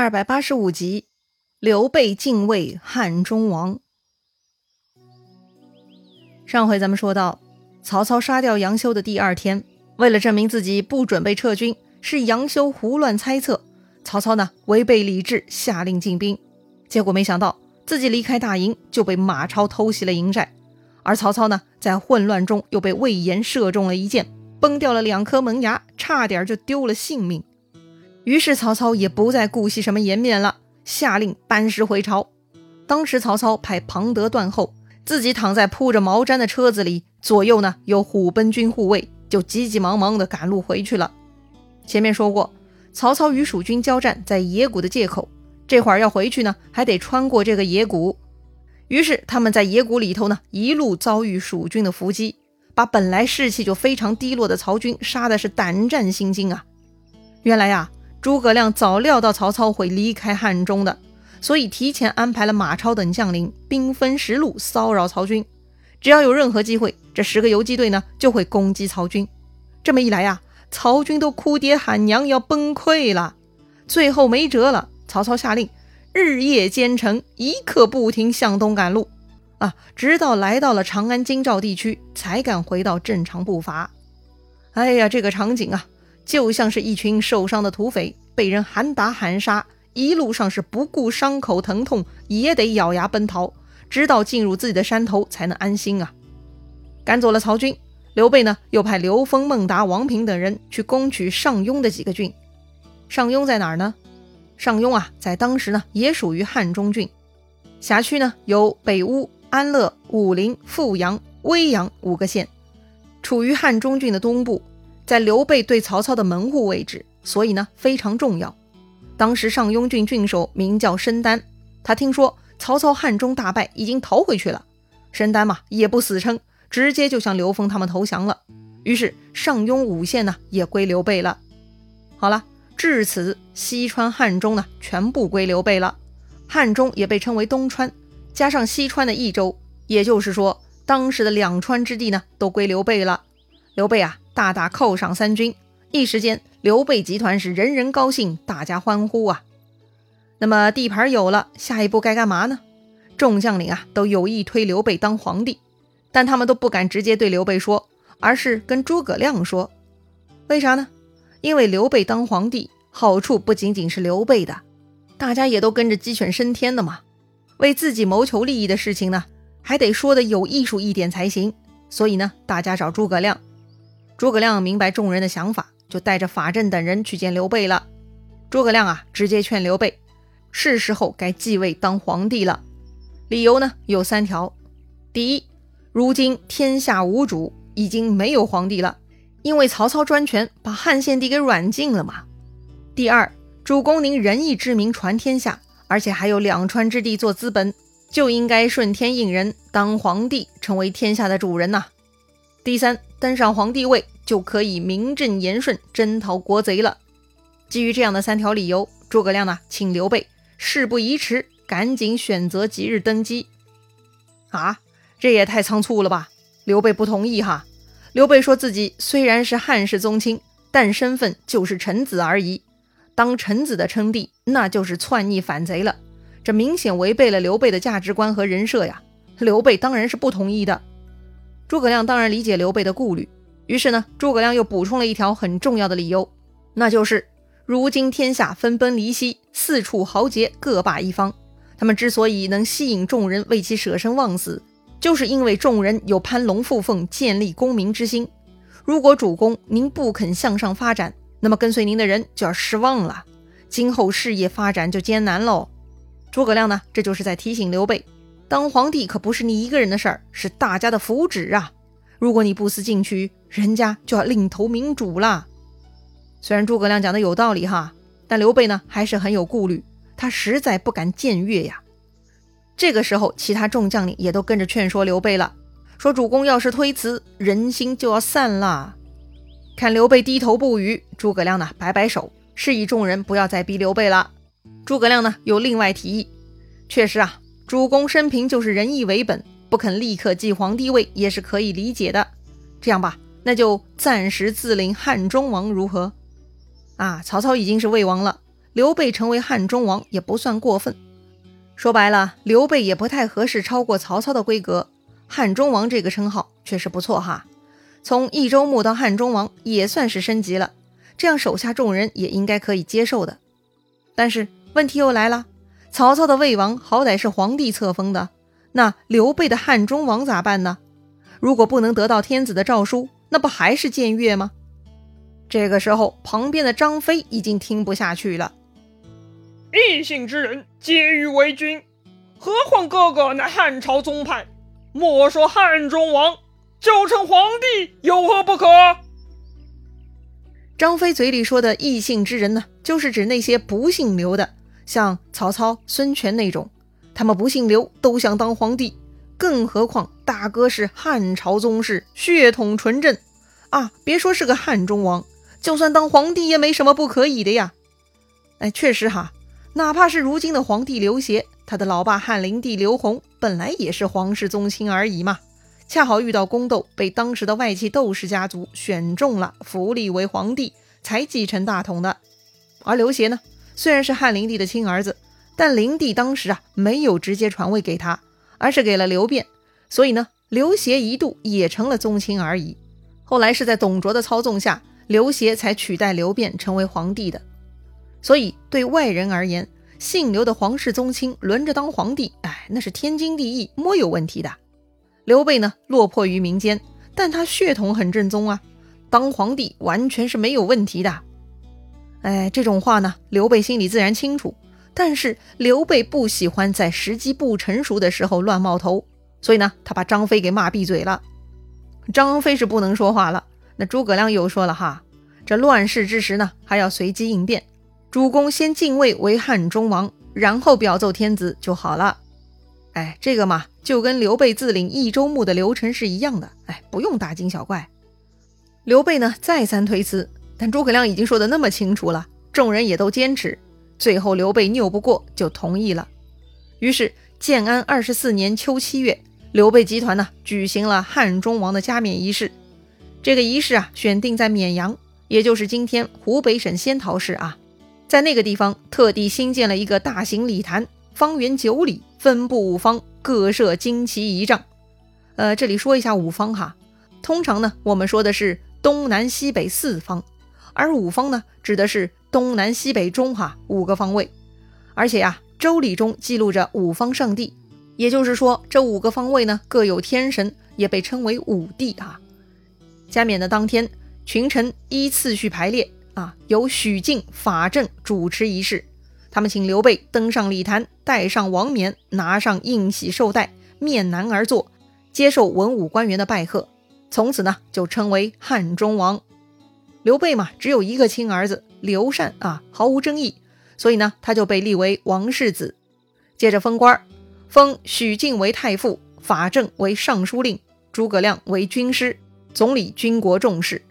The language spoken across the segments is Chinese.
二百八十五集，刘备敬畏汉中王。上回咱们说到，曹操杀掉杨修的第二天，为了证明自己不准备撤军，是杨修胡乱猜测，曹操呢违背理智，下令进兵。结果没想到，自己离开大营就被马超偷袭了营寨，而曹操呢在混乱中又被魏延射中了一箭，崩掉了两颗门牙，差点就丢了性命。于是曹操也不再顾惜什么颜面了，下令班师回朝。当时曹操派庞德断后，自己躺在铺着毛毡的车子里，左右呢有虎贲军护卫，就急急忙忙地赶路回去了。前面说过，曹操与蜀军交战在野谷的界口，这会儿要回去呢，还得穿过这个野谷。于是他们在野谷里头呢，一路遭遇蜀军的伏击，把本来士气就非常低落的曹军杀的是胆战心惊啊！原来呀。诸葛亮早料到曹操会离开汉中的，所以提前安排了马超等将领兵分十路骚扰曹军。只要有任何机会，这十个游击队呢就会攻击曹军。这么一来呀，曹军都哭爹喊娘，要崩溃了。最后没辙了，曹操下令日夜兼程，一刻不停向东赶路啊，直到来到了长安京兆地区，才敢回到正常步伐。哎呀，这个场景啊！就像是一群受伤的土匪被人喊打喊杀，一路上是不顾伤口疼痛，也得咬牙奔逃，直到进入自己的山头才能安心啊！赶走了曹军，刘备呢又派刘封、孟达、王平等人去攻取上庸的几个郡。上庸在哪儿呢？上庸啊，在当时呢也属于汉中郡，辖区呢有北乌、安乐、武陵、富阳、威阳五个县，处于汉中郡的东部。在刘备对曹操的门户位置，所以呢非常重要。当时上庸郡郡守名叫申丹，他听说曹操汉中大败，已经逃回去了。申丹嘛也不死撑，直接就向刘封他们投降了。于是上庸五县呢也归刘备了。好了，至此西川、汉中呢全部归刘备了。汉中也被称为东川，加上西川的益州，也就是说当时的两川之地呢都归刘备了。刘备啊。大大犒赏三军，一时间刘备集团是人人高兴，大家欢呼啊。那么地盘有了，下一步该干嘛呢？众将领啊都有意推刘备当皇帝，但他们都不敢直接对刘备说，而是跟诸葛亮说。为啥呢？因为刘备当皇帝好处不仅仅是刘备的，大家也都跟着鸡犬升天的嘛。为自己谋求利益的事情呢，还得说的有艺术一点才行。所以呢，大家找诸葛亮。诸葛亮明白众人的想法，就带着法正等人去见刘备了。诸葛亮啊，直接劝刘备，是时候该继位当皇帝了。理由呢有三条：第一，如今天下无主，已经没有皇帝了，因为曹操专权，把汉献帝给软禁了嘛；第二，主公您仁义之名传天下，而且还有两川之地做资本，就应该顺天应人，当皇帝，成为天下的主人呐；第三。登上皇帝位就可以名正言顺征讨国贼了。基于这样的三条理由，诸葛亮呢，请刘备事不宜迟，赶紧选择吉日登基。啊，这也太仓促了吧！刘备不同意哈。刘备说自己虽然是汉室宗亲，但身份就是臣子而已。当臣子的称帝，那就是篡逆反贼了。这明显违背了刘备的价值观和人设呀。刘备当然是不同意的。诸葛亮当然理解刘备的顾虑，于是呢，诸葛亮又补充了一条很重要的理由，那就是如今天下分崩离析，四处豪杰各霸一方，他们之所以能吸引众人为其舍生忘死，就是因为众人有攀龙附凤、建立功名之心。如果主公您不肯向上发展，那么跟随您的人就要失望了，今后事业发展就艰难喽。诸葛亮呢，这就是在提醒刘备。当皇帝可不是你一个人的事儿，是大家的福祉啊！如果你不思进取，人家就要另投明主了。虽然诸葛亮讲的有道理哈，但刘备呢还是很有顾虑，他实在不敢僭越呀。这个时候，其他众将领也都跟着劝说刘备了，说主公要是推辞，人心就要散了。看刘备低头不语，诸葛亮呢摆摆手，示意众人不要再逼刘备了。诸葛亮呢又另外提议，确实啊。主公生平就是仁义为本，不肯立刻继皇帝位也是可以理解的。这样吧，那就暂时自领汉中王如何？啊，曹操已经是魏王了，刘备成为汉中王也不算过分。说白了，刘备也不太合适超过曹操的规格。汉中王这个称号确实不错哈，从益州牧到汉中王也算是升级了，这样手下众人也应该可以接受的。但是问题又来了，曹操的魏王好歹是皇帝册封的，那刘备的汉中王咋办呢？如果不能得到天子的诏书，那不还是僭越吗？这个时候，旁边的张飞已经听不下去了。异姓之人皆欲为君，何况哥哥乃汉朝宗派？莫说汉中王，就称皇帝有何不可？张飞嘴里说的异姓之人呢，就是指那些不姓刘的，像曹操、孙权那种，他们不姓刘都想当皇帝，更何况大哥是汉朝宗室，血统纯正啊！别说是个汉中王，就算当皇帝也没什么不可以的呀。哎，确实哈。哪怕是如今的皇帝刘协，他的老爸汉灵帝刘宏本来也是皇室宗亲而已嘛，恰好遇到宫斗，被当时的外戚窦氏家族选中了，扶立为皇帝，才继承大统的。而刘协呢，虽然是汉灵帝的亲儿子，但灵帝当时啊没有直接传位给他，而是给了刘辩，所以呢，刘协一度也成了宗亲而已。后来是在董卓的操纵下，刘协才取代刘辩成为皇帝的。所以，对外人而言，姓刘的皇室宗亲轮着当皇帝，哎，那是天经地义，莫有问题的。刘备呢，落魄于民间，但他血统很正宗啊，当皇帝完全是没有问题的。哎，这种话呢，刘备心里自然清楚，但是刘备不喜欢在时机不成熟的时候乱冒头，所以呢，他把张飞给骂闭嘴了。张飞是不能说话了，那诸葛亮又说了哈，这乱世之时呢，还要随机应变。主公先进位为汉中王，然后表奏天子就好了。哎，这个嘛，就跟刘备自领益州牧的流程是一样的。哎，不用大惊小怪。刘备呢，再三推辞，但诸葛亮已经说的那么清楚了，众人也都坚持。最后刘备拗不过，就同意了。于是建安二十四年秋七月，刘备集团呢举行了汉中王的加冕仪式。这个仪式啊，选定在绵阳，也就是今天湖北省仙桃市啊。在那个地方，特地新建了一个大型礼坛，方圆九里，分布五方，各设旌旗仪仗。呃，这里说一下五方哈，通常呢，我们说的是东南西北四方，而五方呢，指的是东南西北中哈五个方位。而且呀，周礼中记录着五方圣地，也就是说，这五个方位呢，各有天神，也被称为五帝啊。加冕的当天，群臣依次序排列。啊，由许靖、法正主持仪式。他们请刘备登上礼坛，戴上王冕，拿上应喜绶带，面南而坐，接受文武官员的拜贺。从此呢，就称为汉中王。刘备嘛，只有一个亲儿子刘禅啊，毫无争议，所以呢，他就被立为王世子。接着封官，封许靖为太傅，法正为尚书令，诸葛亮为军师，总理军国重事。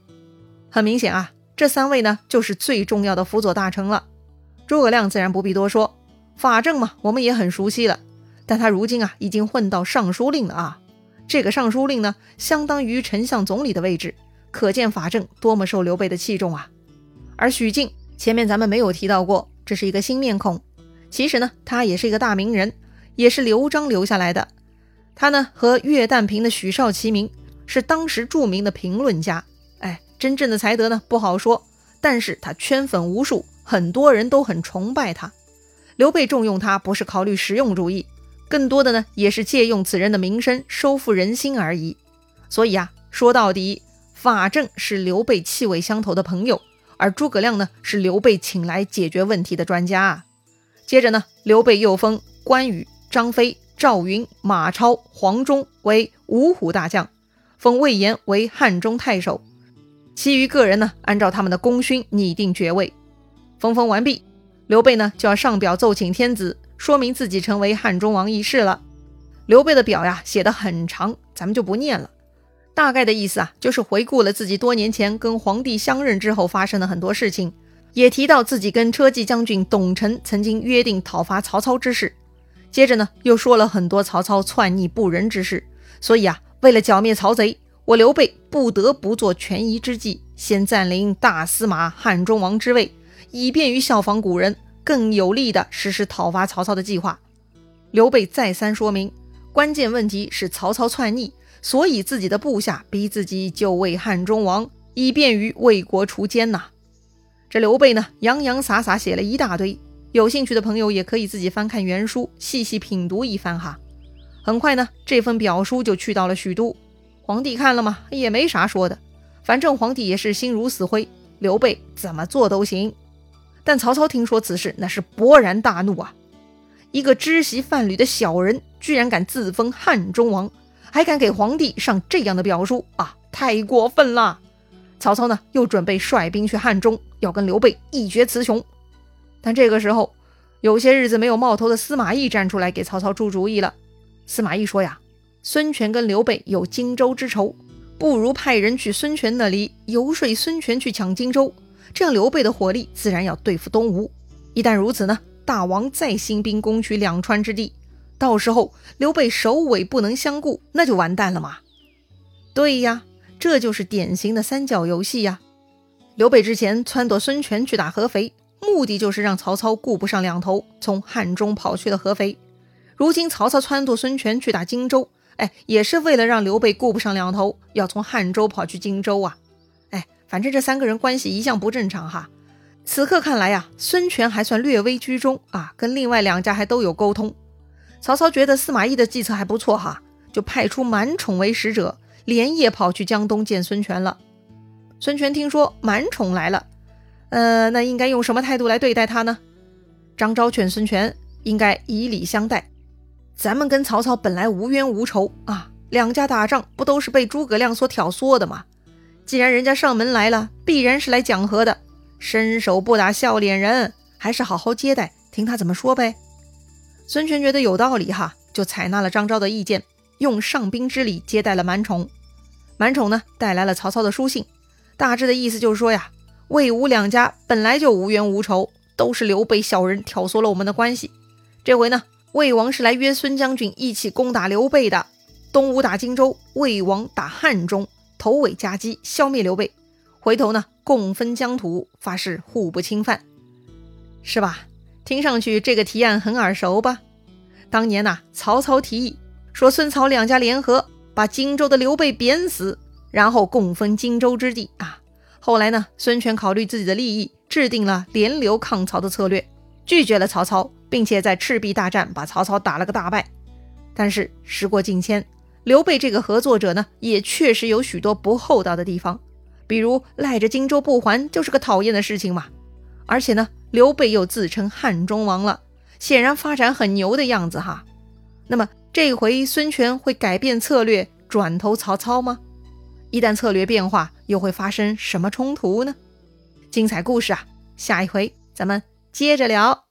很明显啊。这三位呢，就是最重要的辅佐大臣了。诸葛亮自然不必多说，法正嘛，我们也很熟悉了。但他如今啊，已经混到尚书令了啊。这个尚书令呢，相当于丞相总理的位置，可见法正多么受刘备的器重啊。而许靖，前面咱们没有提到过，这是一个新面孔。其实呢，他也是一个大名人，也是刘璋留下来的。他呢，和岳旦平的许绍齐名，是当时著名的评论家。哎真正的才德呢不好说，但是他圈粉无数，很多人都很崇拜他。刘备重用他不是考虑实用主义，更多的呢也是借用此人的名声收复人心而已。所以啊，说到底，法正是刘备气味相投的朋友，而诸葛亮呢是刘备请来解决问题的专家。接着呢，刘备又封关羽、张飞、赵云、马超、黄忠为五虎大将，封魏延为汉中太守。其余个人呢，按照他们的功勋拟定爵位。封封完毕，刘备呢就要上表奏请天子，说明自己成为汉中王一事了。刘备的表呀写的很长，咱们就不念了。大概的意思啊，就是回顾了自己多年前跟皇帝相认之后发生的很多事情，也提到自己跟车骑将军董承曾经约定讨伐曹操之事。接着呢，又说了很多曹操篡逆不仁之事。所以啊，为了剿灭曹贼。我刘备不得不做权宜之计，先占领大司马、汉中王之位，以便于效仿古人，更有力地实施讨伐曹操的计划。刘备再三说明，关键问题是曹操篡逆，所以自己的部下逼自己就位汉中王，以便于为国除奸呐。这刘备呢，洋洋洒洒写了一大堆，有兴趣的朋友也可以自己翻看原书，细细品读一番哈。很快呢，这份表书就去到了许都，皇帝看了嘛，也没啥说的，反正皇帝也是心如死灰，刘备怎么做都行。但曹操听说此事，那是勃然大怒啊！一个知席贩履的小人，居然敢自封汉中王，还敢给皇帝上这样的表书啊！太过分了！曹操呢，又准备率兵去汉中，要跟刘备一决雌雄。但这个时候，有些日子没有冒头的司马懿站出来给曹操出主意了。司马懿说呀：“孙权跟刘备有荆州之仇，不如派人去孙权那里游说孙权去抢荆州，这样刘备的火力自然要对付东吴。一旦如此呢？”大王再兴兵攻取两川之地，到时候刘备首尾不能相顾，那就完蛋了嘛。对呀，这就是典型的三角游戏呀。刘备之前撺掇孙权去打合肥，目的就是让曹操顾不上两头，从汉中跑去了合肥。如今曹操撺掇孙权去打荆州，哎，也是为了让刘备顾不上两头，要从汉州跑去荆州啊。哎，反正这三个人关系一向不正常哈。此刻看来呀，孙权还算略微居中啊，跟另外两家还都有沟通。曹操觉得司马懿的计策还不错哈，就派出满宠为使者，连夜跑去江东见孙权了。孙权听说满宠来了，呃，那应该用什么态度来对待他呢？张昭劝孙权应该以礼相待。咱们跟曹操本来无冤无仇啊，两家打仗不都是被诸葛亮所挑唆的吗？既然人家上门来了，必然是来讲和的。伸手不打笑脸人，还是好好接待，听他怎么说呗。孙权觉得有道理哈，就采纳了张昭的意见，用上宾之礼接待了满宠。满宠呢，带来了曹操的书信，大致的意思就是说呀，魏吴两家本来就无冤无仇，都是刘备小人挑唆了我们的关系。这回呢，魏王是来约孙将军一起攻打刘备的，东吴打荆州，魏王打汉中，头尾夹击，消灭刘备。回头呢，共分疆土，发誓互不侵犯，是吧？听上去这个提案很耳熟吧？当年呐，曹操提议说孙曹两家联合，把荆州的刘备贬死，然后共分荆州之地啊。后来呢，孙权考虑自己的利益，制定了联刘抗曹的策略，拒绝了曹操，并且在赤壁大战把曹操打了个大败。但是时过境迁，刘备这个合作者呢，也确实有许多不厚道的地方。比如赖着荆州不还，就是个讨厌的事情嘛。而且呢，刘备又自称汉中王了，显然发展很牛的样子哈。那么这回孙权会改变策略，转投曹操吗？一旦策略变化，又会发生什么冲突呢？精彩故事啊，下一回咱们接着聊。